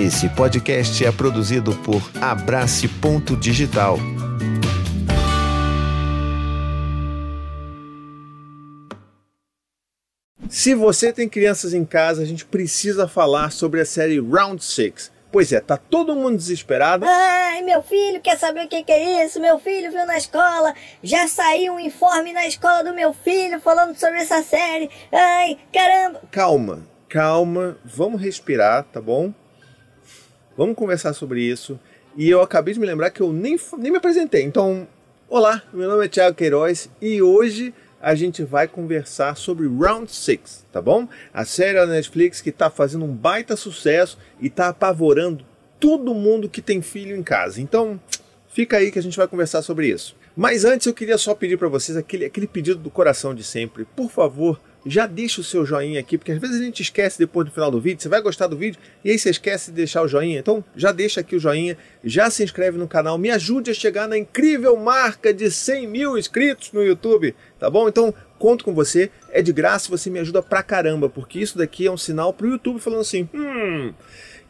Esse podcast é produzido por Abrace Ponto Digital. Se você tem crianças em casa, a gente precisa falar sobre a série Round 6. Pois é, tá todo mundo desesperado. Ai, meu filho quer saber o que, que é isso? Meu filho viu na escola, já saiu um informe na escola do meu filho falando sobre essa série. Ai, caramba! Calma, calma, vamos respirar, tá bom? Vamos conversar sobre isso. E eu acabei de me lembrar que eu nem, nem me apresentei. Então, olá, meu nome é Thiago Queiroz e hoje a gente vai conversar sobre Round 6, tá bom? A série da Netflix que está fazendo um baita sucesso e está apavorando todo mundo que tem filho em casa. Então, fica aí que a gente vai conversar sobre isso. Mas antes eu queria só pedir para vocês aquele, aquele pedido do coração de sempre. Por favor, já deixa o seu joinha aqui, porque às vezes a gente esquece depois do final do vídeo. Você vai gostar do vídeo e aí você esquece de deixar o joinha. Então já deixa aqui o joinha, já se inscreve no canal, me ajude a chegar na incrível marca de 100 mil inscritos no YouTube, tá bom? Então conto com você, é de graça, você me ajuda pra caramba, porque isso daqui é um sinal pro YouTube falando assim: hum,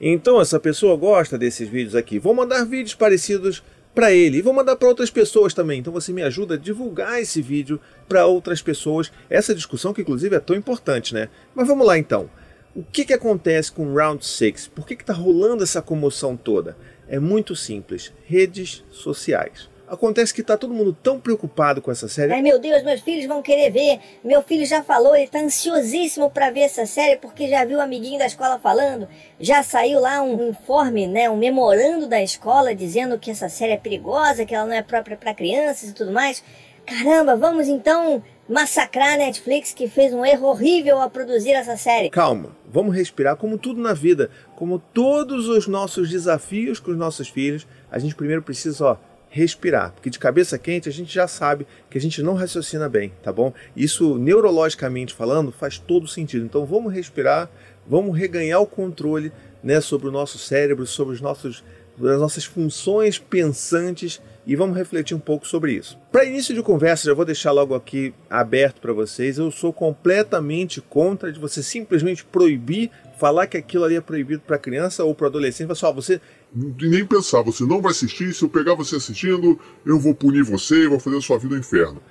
então essa pessoa gosta desses vídeos aqui, vou mandar vídeos parecidos para ele e vou mandar para outras pessoas também. Então você me ajuda a divulgar esse vídeo para outras pessoas. Essa discussão que inclusive é tão importante, né? Mas vamos lá então. O que, que acontece com Round 6? Por que está rolando essa comoção toda? É muito simples: redes sociais. Acontece que tá todo mundo tão preocupado com essa série. Ai meu Deus, meus filhos vão querer ver. Meu filho já falou, ele tá ansiosíssimo para ver essa série porque já viu o amiguinho da escola falando. Já saiu lá um informe, né, um memorando da escola dizendo que essa série é perigosa, que ela não é própria para crianças e tudo mais. Caramba, vamos então massacrar a Netflix que fez um erro horrível a produzir essa série. Calma, vamos respirar como tudo na vida, como todos os nossos desafios com os nossos filhos, a gente primeiro precisa, ó, respirar, porque de cabeça quente a gente já sabe que a gente não raciocina bem, tá bom? Isso neurologicamente falando faz todo sentido. Então vamos respirar, vamos reganhar o controle, né, sobre o nosso cérebro, sobre os nossos as nossas funções pensantes e vamos refletir um pouco sobre isso. Para início de conversa, já vou deixar logo aqui aberto para vocês. Eu sou completamente contra de você simplesmente proibir falar que aquilo ali é proibido para criança ou para adolescente. Pessoal, você nem pensar, você não vai assistir, se eu pegar você assistindo, eu vou punir você vou fazer a sua vida um inferno.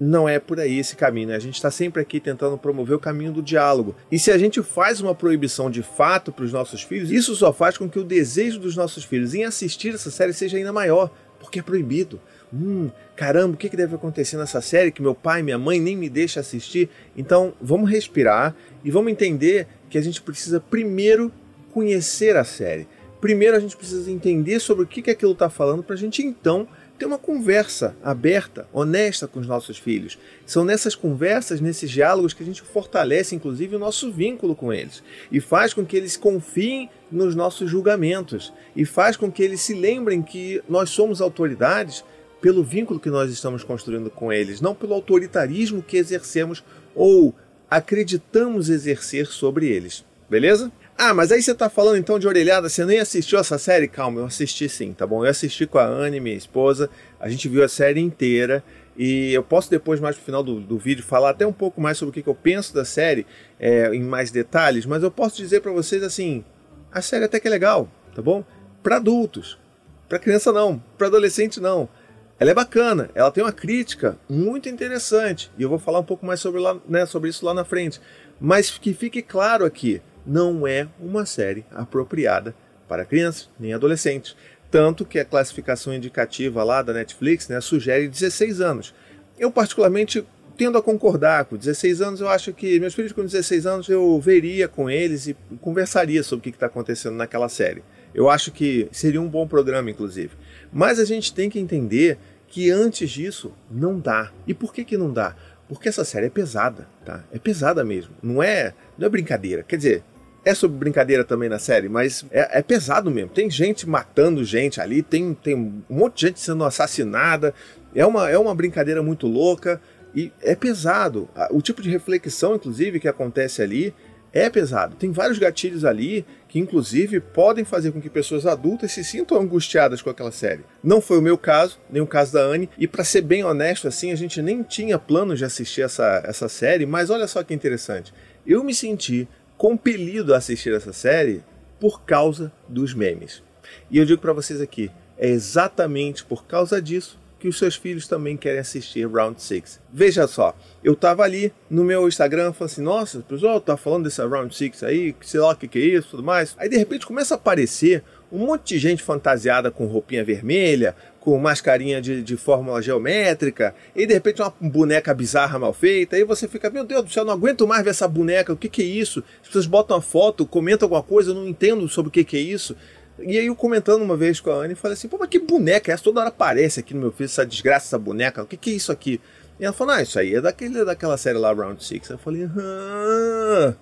Não é por aí esse caminho, né? A gente está sempre aqui tentando promover o caminho do diálogo. E se a gente faz uma proibição de fato para os nossos filhos, isso só faz com que o desejo dos nossos filhos em assistir essa série seja ainda maior, porque é proibido. Hum, caramba, o que, deve acontecer nessa série que meu pai e minha mãe nem me deixam assistir? Então, vamos respirar e vamos entender que a gente precisa primeiro conhecer a série. Primeiro a gente precisa entender sobre o que, que aquilo está falando para a gente então ter uma conversa aberta, honesta com os nossos filhos. São nessas conversas, nesses diálogos que a gente fortalece, inclusive, o nosso vínculo com eles e faz com que eles confiem nos nossos julgamentos e faz com que eles se lembrem que nós somos autoridades pelo vínculo que nós estamos construindo com eles, não pelo autoritarismo que exercemos ou acreditamos exercer sobre eles. Beleza? Ah, mas aí você tá falando então de orelhada, você nem assistiu essa série? Calma, eu assisti sim, tá bom? Eu assisti com a Anne, minha esposa, a gente viu a série inteira e eu posso depois, mais pro final do, do vídeo, falar até um pouco mais sobre o que, que eu penso da série é, em mais detalhes, mas eu posso dizer para vocês assim, a série até que é legal, tá bom? Para adultos, para criança não, para adolescente não. Ela é bacana, ela tem uma crítica muito interessante e eu vou falar um pouco mais sobre, lá, né, sobre isso lá na frente. Mas que fique claro aqui, não é uma série apropriada para crianças nem adolescentes. Tanto que a classificação indicativa lá da Netflix né, sugere 16 anos. Eu, particularmente, tendo a concordar com 16 anos, eu acho que meus filhos com 16 anos eu veria com eles e conversaria sobre o que está acontecendo naquela série. Eu acho que seria um bom programa, inclusive. Mas a gente tem que entender que antes disso não dá. E por que, que não dá? Porque essa série é pesada, tá? É pesada mesmo. Não é, não é brincadeira. Quer dizer, é sobre brincadeira também na série, mas é, é, pesado mesmo. Tem gente matando gente ali, tem, tem um monte de gente sendo assassinada. É uma, é uma brincadeira muito louca e é pesado. O tipo de reflexão, inclusive, que acontece ali é pesado. Tem vários gatilhos ali que, inclusive, podem fazer com que pessoas adultas se sintam angustiadas com aquela série. Não foi o meu caso, nem o caso da Anne, e para ser bem honesto, assim, a gente nem tinha plano de assistir essa, essa série, mas olha só que interessante. Eu me senti compelido a assistir essa série por causa dos memes. E eu digo para vocês aqui, é exatamente por causa disso que os seus filhos também querem assistir Round 6. Veja só, eu tava ali no meu Instagram falando assim, nossa, pessoal tá falando desse Round 6 aí, sei lá o que, que é isso, tudo mais. Aí de repente começa a aparecer um monte de gente fantasiada com roupinha vermelha, com mascarinha de, de fórmula geométrica, e de repente uma boneca bizarra mal feita, aí você fica, meu Deus do céu, não aguento mais ver essa boneca, o que, que é isso? As pessoas botam uma foto, comentam alguma coisa, eu não entendo sobre o que, que é isso. E aí eu comentando uma vez com a Anne, falei assim, pô, mas que boneca é essa? Toda hora aparece aqui no meu filho essa desgraça, essa boneca, o que, que é isso aqui? E ela falou, ah, isso aí é daquele, daquela série lá, Round Six. Eu falei, ah,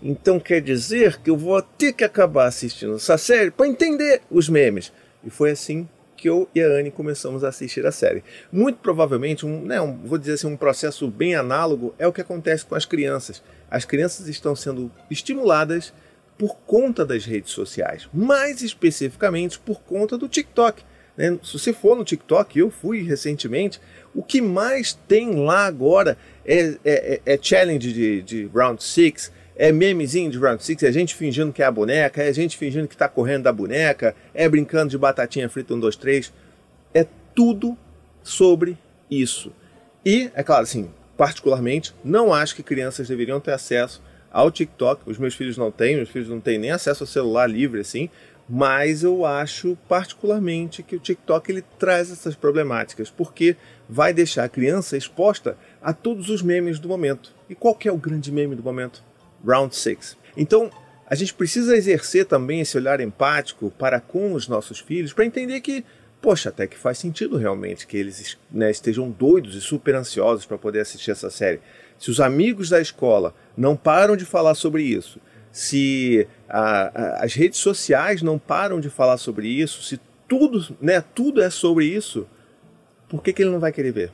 então quer dizer que eu vou ter que acabar assistindo essa série para entender os memes. E foi assim que eu e a Anne começamos a assistir a série. Muito provavelmente, um, né, um, vou dizer assim, um processo bem análogo é o que acontece com as crianças. As crianças estão sendo estimuladas por conta das redes sociais, mais especificamente por conta do TikTok. Né? Se você for no TikTok, eu fui recentemente, o que mais tem lá agora é, é, é, é challenge de, de Round 6, é memezinho de Round 6, é gente fingindo que é a boneca, é gente fingindo que está correndo da boneca, é brincando de batatinha frita 1, 2, 3. É tudo sobre isso. E, é claro, assim, particularmente, não acho que crianças deveriam ter acesso ao TikTok. Os meus filhos não têm, meus filhos não têm nem acesso ao celular livre assim, mas eu acho particularmente que o TikTok ele traz essas problemáticas, porque vai deixar a criança exposta a todos os memes do momento. E qual é o grande meme do momento? Round 6. Então, a gente precisa exercer também esse olhar empático para com os nossos filhos, para entender que, poxa, até que faz sentido realmente que eles né, estejam doidos e super ansiosos para poder assistir essa série. Se os amigos da escola não param de falar sobre isso, se a, a, as redes sociais não param de falar sobre isso, se tudo, né, tudo é sobre isso, por que, que ele não vai querer ver?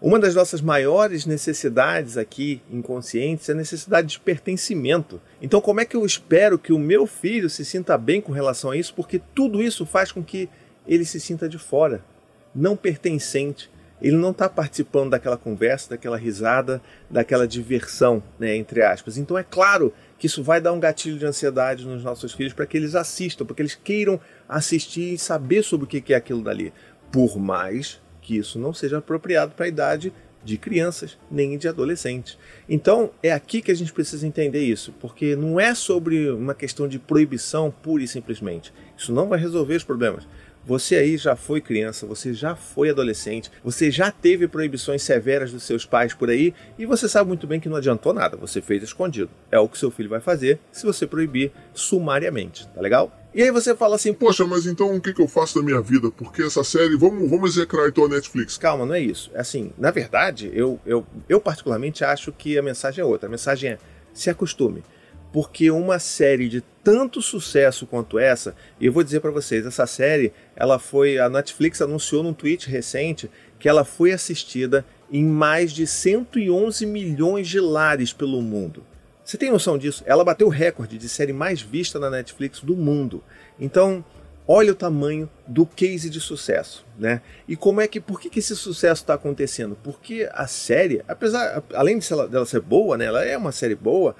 Uma das nossas maiores necessidades aqui inconscientes é a necessidade de pertencimento. Então, como é que eu espero que o meu filho se sinta bem com relação a isso? Porque tudo isso faz com que ele se sinta de fora, não pertencente ele não está participando daquela conversa, daquela risada, daquela diversão, né, entre aspas. Então é claro que isso vai dar um gatilho de ansiedade nos nossos filhos para que eles assistam, para que eles queiram assistir e saber sobre o que é aquilo dali. Por mais que isso não seja apropriado para a idade de crianças nem de adolescentes. Então é aqui que a gente precisa entender isso, porque não é sobre uma questão de proibição pura e simplesmente. Isso não vai resolver os problemas. Você aí já foi criança, você já foi adolescente, você já teve proibições severas dos seus pais por aí e você sabe muito bem que não adiantou nada, você fez escondido. É o que seu filho vai fazer se você proibir sumariamente, tá legal? E aí você fala assim, poxa, mas então o que, que eu faço da minha vida? Porque essa série, vamos, vamos execrar então a Netflix. Calma, não é isso. É assim, na verdade, eu, eu, eu particularmente acho que a mensagem é outra. A mensagem é se acostume porque uma série de tanto sucesso quanto essa, e eu vou dizer para vocês, essa série, ela foi, a Netflix anunciou num tweet recente que ela foi assistida em mais de 111 milhões de lares pelo mundo. Você tem noção disso? Ela bateu o recorde de série mais vista na Netflix do mundo. Então, olha o tamanho do case de sucesso, né? E como é que, por que, que esse sucesso está acontecendo? Porque a série, apesar, além de ela, dela ser boa, né? Ela é uma série boa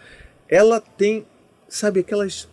ela tem, sabe, aquelas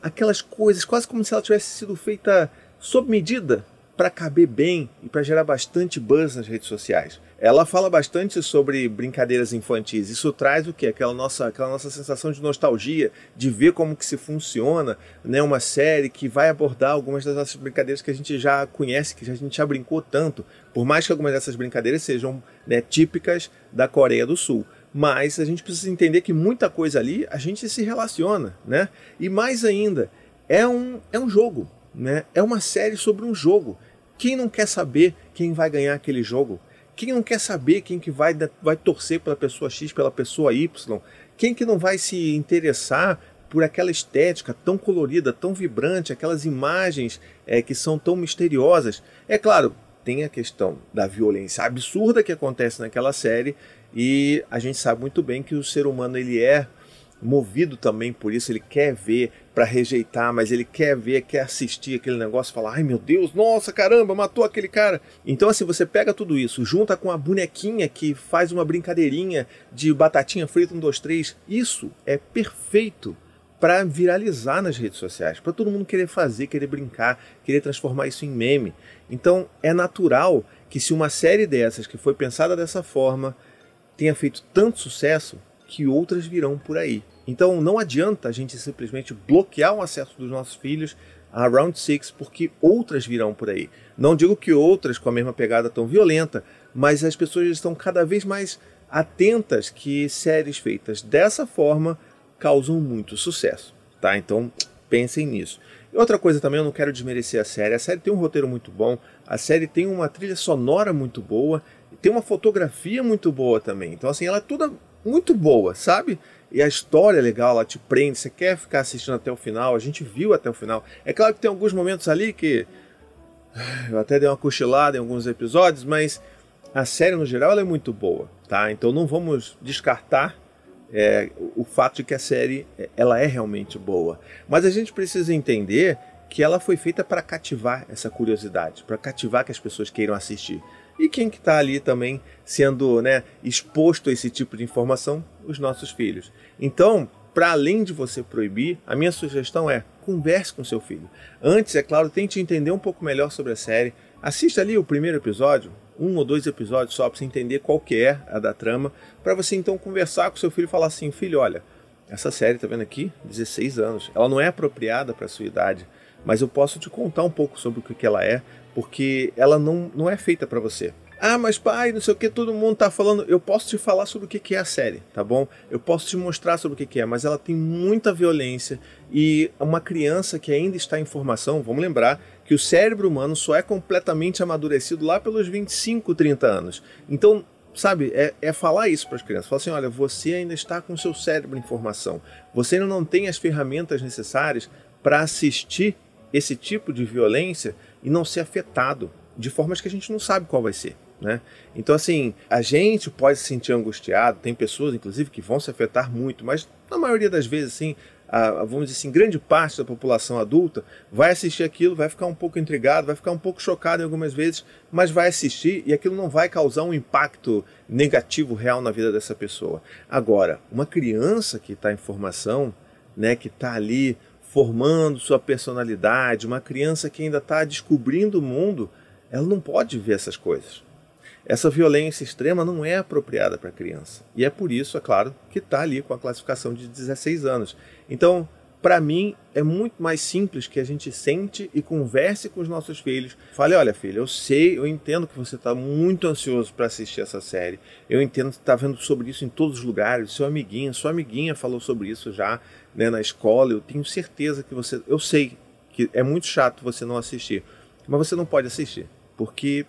aquelas coisas, quase como se ela tivesse sido feita sob medida para caber bem e para gerar bastante buzz nas redes sociais. Ela fala bastante sobre brincadeiras infantis. Isso traz o que? Aquela nossa, aquela nossa sensação de nostalgia, de ver como que se funciona, né? Uma série que vai abordar algumas das nossas brincadeiras que a gente já conhece, que a gente já brincou tanto. Por mais que algumas dessas brincadeiras sejam né, típicas da Coreia do Sul mas a gente precisa entender que muita coisa ali a gente se relaciona, né? E mais ainda, é um, é um jogo, né? É uma série sobre um jogo. Quem não quer saber quem vai ganhar aquele jogo? Quem não quer saber quem que vai, vai torcer pela pessoa X, pela pessoa Y? Quem que não vai se interessar por aquela estética tão colorida, tão vibrante, aquelas imagens é, que são tão misteriosas? É claro, tem a questão da violência absurda que acontece naquela série e a gente sabe muito bem que o ser humano ele é movido também por isso, ele quer ver para rejeitar, mas ele quer ver, quer assistir aquele negócio, falar, ai meu Deus, nossa caramba, matou aquele cara. Então assim, você pega tudo isso, junta com a bonequinha que faz uma brincadeirinha de batatinha frita um, dois, três, isso é perfeito para viralizar nas redes sociais, para todo mundo querer fazer, querer brincar, querer transformar isso em meme. Então é natural que se uma série dessas que foi pensada dessa forma tenha feito tanto sucesso, que outras virão por aí. Então não adianta a gente simplesmente bloquear o acesso dos nossos filhos a Round Six, porque outras virão por aí. Não digo que outras com a mesma pegada tão violenta, mas as pessoas estão cada vez mais atentas que séries feitas dessa forma causam muito sucesso, tá? Então pensem nisso. E outra coisa também, eu não quero desmerecer a série. A série tem um roteiro muito bom, a série tem uma trilha sonora muito boa, tem uma fotografia muito boa também. Então, assim, ela é toda muito boa, sabe? E a história é legal, ela te prende, você quer ficar assistindo até o final, a gente viu até o final. É claro que tem alguns momentos ali que eu até dei uma cochilada em alguns episódios, mas a série no geral é muito boa, tá? Então não vamos descartar é, o fato de que a série é, ela é realmente boa. Mas a gente precisa entender que ela foi feita para cativar essa curiosidade, para cativar que as pessoas queiram assistir. E quem que está ali também sendo né, exposto a esse tipo de informação? Os nossos filhos. Então, para além de você proibir, a minha sugestão é converse com seu filho. Antes, é claro, tente entender um pouco melhor sobre a série. Assista ali o primeiro episódio, um ou dois episódios só para você entender qual que é a da trama, para você então conversar com seu filho e falar assim, filho, olha, essa série tá vendo aqui, 16 anos, ela não é apropriada para sua idade, mas eu posso te contar um pouco sobre o que ela é, porque ela não, não é feita para você. Ah, mas pai, não sei o que, todo mundo tá falando. Eu posso te falar sobre o que é a série, tá bom? Eu posso te mostrar sobre o que é, mas ela tem muita violência e uma criança que ainda está em formação, vamos lembrar que o cérebro humano só é completamente amadurecido lá pelos 25, 30 anos. Então, sabe, é, é falar isso para as crianças. Falar assim: olha, você ainda está com seu cérebro em formação, você ainda não tem as ferramentas necessárias para assistir esse tipo de violência e não ser afetado de formas que a gente não sabe qual vai ser. Né? Então, assim, a gente pode se sentir angustiado, tem pessoas, inclusive, que vão se afetar muito, mas na maioria das vezes, assim, a, vamos dizer assim, grande parte da população adulta vai assistir aquilo, vai ficar um pouco intrigado, vai ficar um pouco chocado em algumas vezes, mas vai assistir e aquilo não vai causar um impacto negativo real na vida dessa pessoa. Agora, uma criança que está em formação, né, que está ali formando sua personalidade, uma criança que ainda está descobrindo o mundo, ela não pode ver essas coisas. Essa violência extrema não é apropriada para criança. E é por isso, é claro, que está ali com a classificação de 16 anos. Então, para mim, é muito mais simples que a gente sente e converse com os nossos filhos. Fale: olha, filho, eu sei, eu entendo que você está muito ansioso para assistir essa série. Eu entendo que está vendo sobre isso em todos os lugares. Seu amiguinho, sua amiguinha falou sobre isso já né, na escola. Eu tenho certeza que você. Eu sei que é muito chato você não assistir, mas você não pode assistir, porque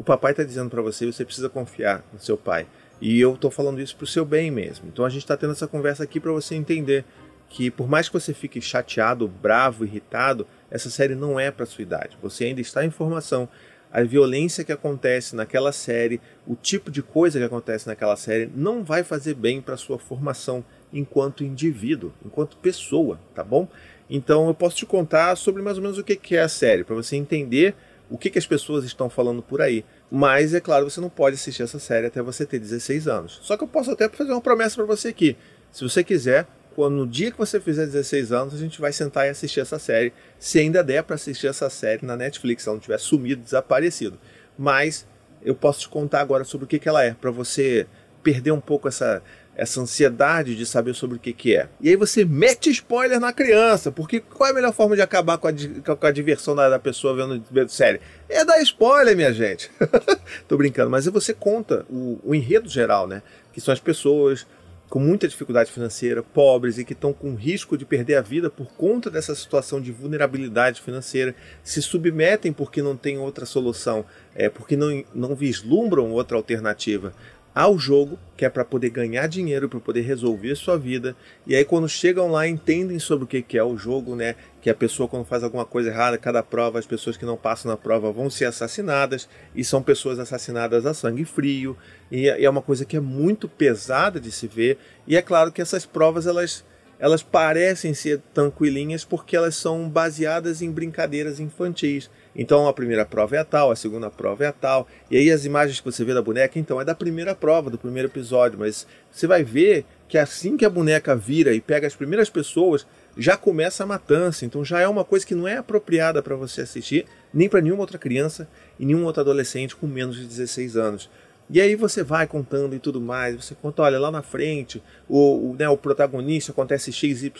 o papai está dizendo para você, você precisa confiar no seu pai. E eu estou falando isso para o seu bem mesmo. Então a gente está tendo essa conversa aqui para você entender que por mais que você fique chateado, bravo, irritado, essa série não é para sua idade. Você ainda está em formação. A violência que acontece naquela série, o tipo de coisa que acontece naquela série, não vai fazer bem para sua formação enquanto indivíduo, enquanto pessoa, tá bom? Então eu posso te contar sobre mais ou menos o que é a série, para você entender o que, que as pessoas estão falando por aí. Mas, é claro, você não pode assistir essa série até você ter 16 anos. Só que eu posso até fazer uma promessa para você aqui. Se você quiser, quando no dia que você fizer 16 anos, a gente vai sentar e assistir essa série, se ainda der para assistir essa série na Netflix, se ela não tiver sumido, desaparecido. Mas eu posso te contar agora sobre o que, que ela é, para você perder um pouco essa, essa ansiedade de saber sobre o que, que é. E aí você mete spoiler na criança, porque qual é a melhor forma de acabar com a, com a diversão da, da pessoa vendo, vendo série? É dar spoiler, minha gente. Tô brincando, mas você conta o, o enredo geral, né? Que são as pessoas com muita dificuldade financeira, pobres e que estão com risco de perder a vida por conta dessa situação de vulnerabilidade financeira, se submetem porque não tem outra solução, é, porque não, não vislumbram outra alternativa ao jogo, que é para poder ganhar dinheiro, para poder resolver sua vida. E aí quando chegam lá entendem sobre o que é o jogo, né? Que a pessoa quando faz alguma coisa errada, cada prova, as pessoas que não passam na prova vão ser assassinadas e são pessoas assassinadas a sangue frio. E é uma coisa que é muito pesada de se ver. E é claro que essas provas elas elas parecem ser tranquilinhas porque elas são baseadas em brincadeiras infantis. Então a primeira prova é a tal, a segunda prova é a tal. E aí as imagens que você vê da boneca, então, é da primeira prova, do primeiro episódio. Mas você vai ver que assim que a boneca vira e pega as primeiras pessoas, já começa a matança. Então já é uma coisa que não é apropriada para você assistir, nem para nenhuma outra criança e nenhum outro adolescente com menos de 16 anos. E aí você vai contando e tudo mais, você conta, olha, lá na frente, o, o, né, o protagonista acontece XYZ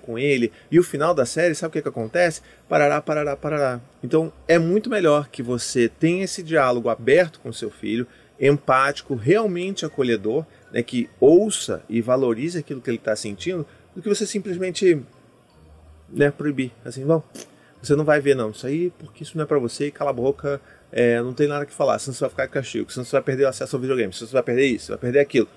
com ele, e o final da série, sabe o que, que acontece? Parará, parará, parará. Então é muito melhor que você tenha esse diálogo aberto com seu filho, empático, realmente acolhedor, né, que ouça e valorize aquilo que ele está sentindo, do que você simplesmente né, proibir. Assim, bom, você não vai ver não, isso aí porque isso não é para você, cala a boca, é, não tem nada que falar, senão você vai ficar de castigo, senão você vai perder o acesso ao videogame, senão você vai perder isso, vai perder aquilo.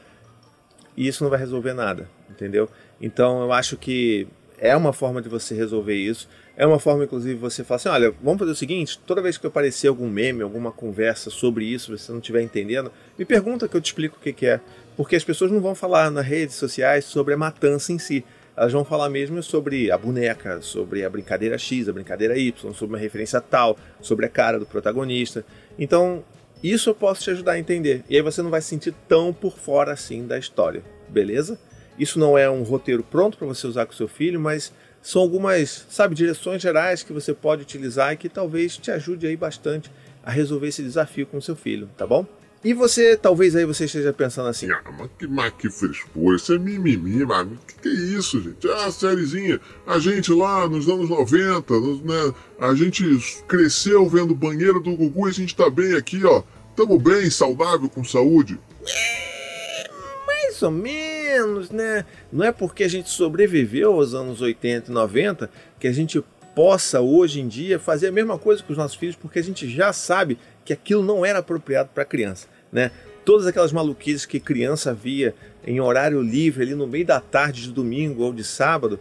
E isso não vai resolver nada, entendeu? Então eu acho que é uma forma de você resolver isso. É uma forma, inclusive, você falar assim: olha, vamos fazer o seguinte: toda vez que aparecer algum meme, alguma conversa sobre isso, você não estiver entendendo, me pergunta que eu te explico o que, que é. Porque as pessoas não vão falar nas redes sociais sobre a matança em si elas vão falar mesmo sobre a boneca, sobre a brincadeira X, a brincadeira Y, sobre uma referência tal, sobre a cara do protagonista. Então, isso eu posso te ajudar a entender. E aí você não vai se sentir tão por fora assim da história, beleza? Isso não é um roteiro pronto para você usar com seu filho, mas são algumas, sabe, direções gerais que você pode utilizar e que talvez te ajude aí bastante a resolver esse desafio com seu filho, tá bom? E você, talvez aí você esteja pensando assim. Ah, mas que, mas que frescura, isso é mimimi, mano. Que que é isso, gente? Ah, sériezinha. A gente lá nos anos 90, né? A gente cresceu vendo banheiro do Gugu e a gente tá bem aqui, ó. Tamo bem, saudável, com saúde. É, mais ou menos, né? Não é porque a gente sobreviveu aos anos 80 e 90 que a gente possa hoje em dia fazer a mesma coisa com os nossos filhos, porque a gente já sabe que aquilo não era apropriado para criança, né? Todas aquelas maluquices que criança via em horário livre ali no meio da tarde de domingo ou de sábado,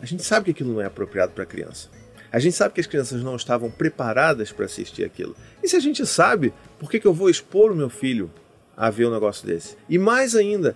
a gente sabe que aquilo não é apropriado para criança. A gente sabe que as crianças não estavam preparadas para assistir aquilo. E se a gente sabe, por que, que eu vou expor o meu filho a ver um negócio desse? E mais ainda,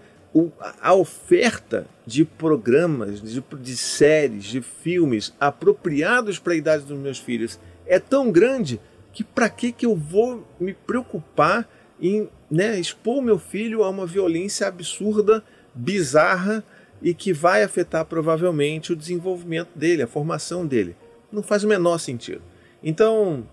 a oferta de programas, de, de séries, de filmes apropriados para a idade dos meus filhos é tão grande que para que que eu vou me preocupar em né, expor meu filho a uma violência absurda, bizarra e que vai afetar provavelmente o desenvolvimento dele, a formação dele. Não faz o menor sentido. Então,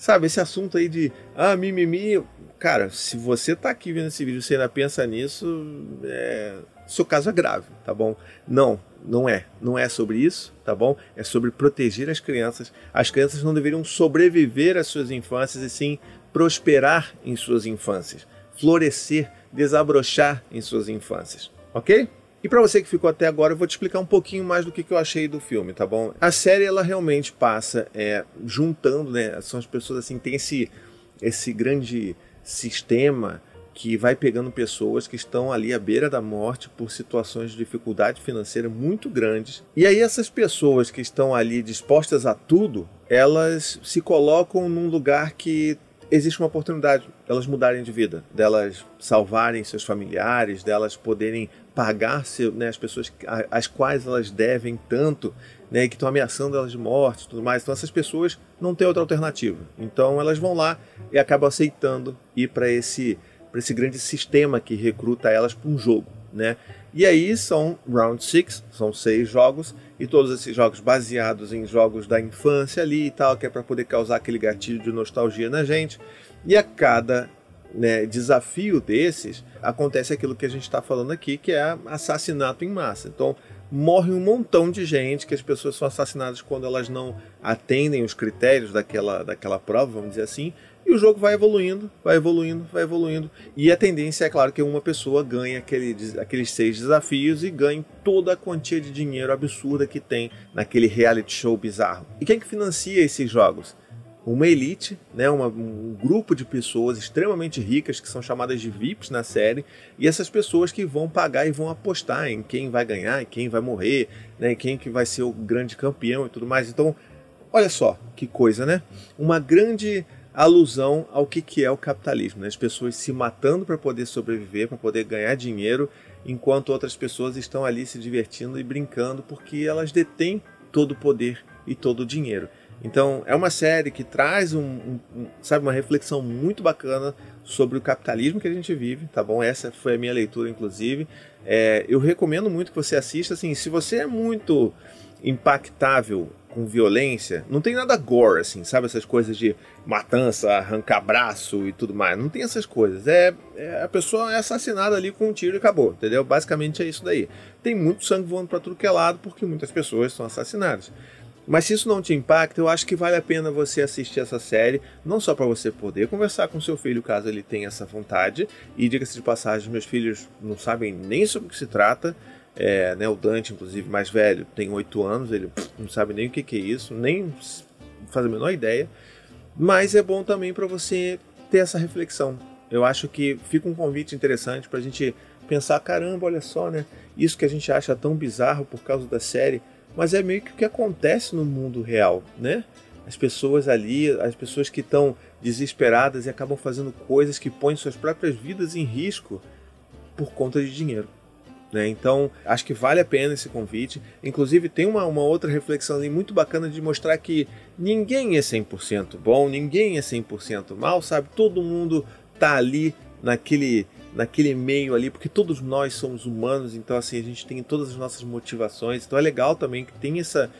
sabe, esse assunto aí de ah, mimimi, cara, se você tá aqui vendo esse vídeo e você ainda pensa nisso, é, seu caso é grave, tá bom? Não, não é. Não é sobre isso, tá bom? É sobre proteger as crianças. As crianças não deveriam sobreviver às suas infâncias e sim prosperar em suas infâncias, florescer, desabrochar em suas infâncias, ok? E para você que ficou até agora, eu vou te explicar um pouquinho mais do que, que eu achei do filme, tá bom? A série ela realmente passa é, juntando, né? São as pessoas assim tem esse esse grande sistema que vai pegando pessoas que estão ali à beira da morte por situações de dificuldade financeira muito grandes. E aí essas pessoas que estão ali dispostas a tudo, elas se colocam num lugar que existe uma oportunidade delas mudarem de vida, delas salvarem seus familiares, delas poderem pagar seu, né, as pessoas às quais elas devem tanto, né, que estão ameaçando elas de morte, tudo mais. Então essas pessoas não têm outra alternativa. Então elas vão lá e acabam aceitando ir para esse esse grande sistema que recruta elas para um jogo, né? E aí são round six, são seis jogos e todos esses jogos baseados em jogos da infância ali e tal, que é para poder causar aquele gatilho de nostalgia na gente. E a cada né, desafio desses acontece aquilo que a gente está falando aqui, que é assassinato em massa. Então morre um montão de gente, que as pessoas são assassinadas quando elas não atendem os critérios daquela, daquela prova, vamos dizer assim, e o jogo vai evoluindo, vai evoluindo, vai evoluindo. E a tendência é, claro, que uma pessoa ganhe aquele, aqueles seis desafios e ganhe toda a quantia de dinheiro absurda que tem naquele reality show bizarro. E quem que financia esses jogos? Uma elite, né, uma, um grupo de pessoas extremamente ricas que são chamadas de VIPs na série, e essas pessoas que vão pagar e vão apostar em quem vai ganhar, em quem vai morrer, né, quem que vai ser o grande campeão e tudo mais. Então, olha só que coisa, né? Uma grande alusão ao que, que é o capitalismo, né? as pessoas se matando para poder sobreviver, para poder ganhar dinheiro, enquanto outras pessoas estão ali se divertindo e brincando porque elas detêm todo o poder e todo o dinheiro. Então é uma série que traz um, um, um, sabe, uma reflexão muito bacana sobre o capitalismo que a gente vive, tá bom? Essa foi a minha leitura, inclusive. É, eu recomendo muito que você assista. Assim, se você é muito impactável com violência, não tem nada gore, assim, sabe? Essas coisas de matança, arrancar braço e tudo mais. Não tem essas coisas. É, é, a pessoa é assassinada ali com um tiro e acabou, entendeu? Basicamente é isso daí. Tem muito sangue voando para tudo que é lado porque muitas pessoas são assassinadas. Mas se isso não te impacta, eu acho que vale a pena você assistir essa série, não só para você poder conversar com seu filho caso ele tenha essa vontade. E diga-se de passagem, meus filhos não sabem nem sobre o que se trata. É, né, o Dante, inclusive, mais velho, tem 8 anos, ele não sabe nem o que, que é isso, nem faz a menor ideia. Mas é bom também para você ter essa reflexão. Eu acho que fica um convite interessante para a gente pensar: caramba, olha só, né? Isso que a gente acha tão bizarro por causa da série, mas é meio que o que acontece no mundo real, né? As pessoas ali, as pessoas que estão desesperadas e acabam fazendo coisas que põem suas próprias vidas em risco por conta de dinheiro. Né? Então, acho que vale a pena esse convite. Inclusive, tem uma, uma outra reflexão ali muito bacana de mostrar que ninguém é 100% bom, ninguém é 100% mal, sabe? Todo mundo tá ali naquele, naquele meio ali, porque todos nós somos humanos, então assim, a gente tem todas as nossas motivações. Então é legal também que tem essa.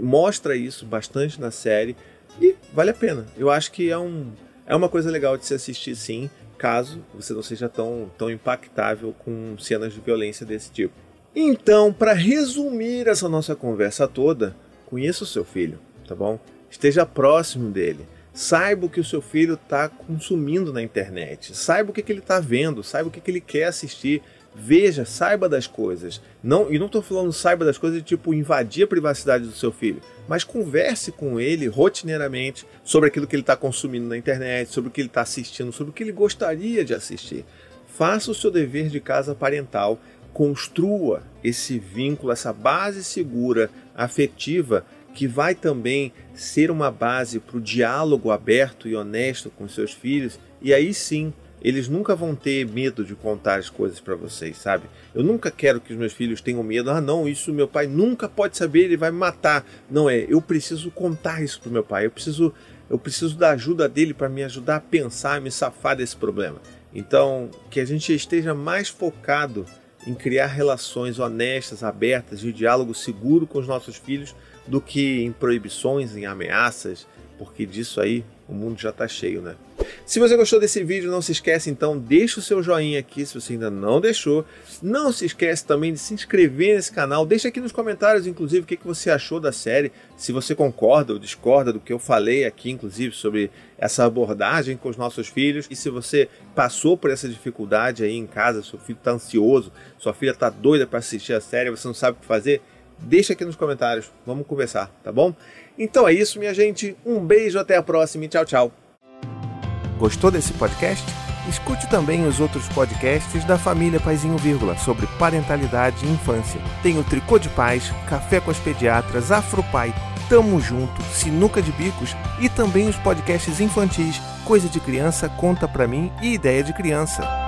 mostra isso bastante na série e vale a pena. Eu acho que é, um, é uma coisa legal de se assistir sim caso você não seja tão, tão impactável com cenas de violência desse tipo. Então, para resumir essa nossa conversa toda, conheça o seu filho, tá bom? Esteja próximo dele. Saiba o que o seu filho está consumindo na internet. Saiba o que, que ele está vendo. Saiba o que, que ele quer assistir. Veja, saiba das coisas. Não, e não estou falando saiba das coisas de tipo invadir a privacidade do seu filho mas converse com ele rotineiramente sobre aquilo que ele está consumindo na internet, sobre o que ele está assistindo, sobre o que ele gostaria de assistir. Faça o seu dever de casa parental, construa esse vínculo, essa base segura, afetiva, que vai também ser uma base para o diálogo aberto e honesto com seus filhos, e aí sim eles nunca vão ter medo de contar as coisas para vocês, sabe? Eu nunca quero que os meus filhos tenham medo. Ah, não, isso meu pai nunca pode saber, ele vai me matar. Não é, eu preciso contar isso pro meu pai. Eu preciso eu preciso da ajuda dele para me ajudar a pensar, me safar desse problema. Então, que a gente esteja mais focado em criar relações honestas, abertas, de diálogo seguro com os nossos filhos, do que em proibições, em ameaças, porque disso aí o mundo já está cheio, né? Se você gostou desse vídeo, não se esquece então, deixa o seu joinha aqui se você ainda não deixou. Não se esquece também de se inscrever nesse canal. Deixa aqui nos comentários, inclusive, o que você achou da série. Se você concorda ou discorda do que eu falei aqui, inclusive, sobre essa abordagem com os nossos filhos. E se você passou por essa dificuldade aí em casa, seu filho está ansioso, sua filha está doida para assistir a série, você não sabe o que fazer, deixa aqui nos comentários. Vamos conversar, tá bom? Então é isso, minha gente. Um beijo, até a próxima e tchau, tchau. Gostou desse podcast? Escute também os outros podcasts da família Paizinho Vírgula sobre parentalidade e infância. Tem o Tricô de Paz, Café com as Pediatras, Afropai, Tamo Junto, Sinuca de Bicos e também os podcasts infantis Coisa de Criança, Conta Pra Mim e Ideia de Criança.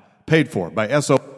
paid for by SO.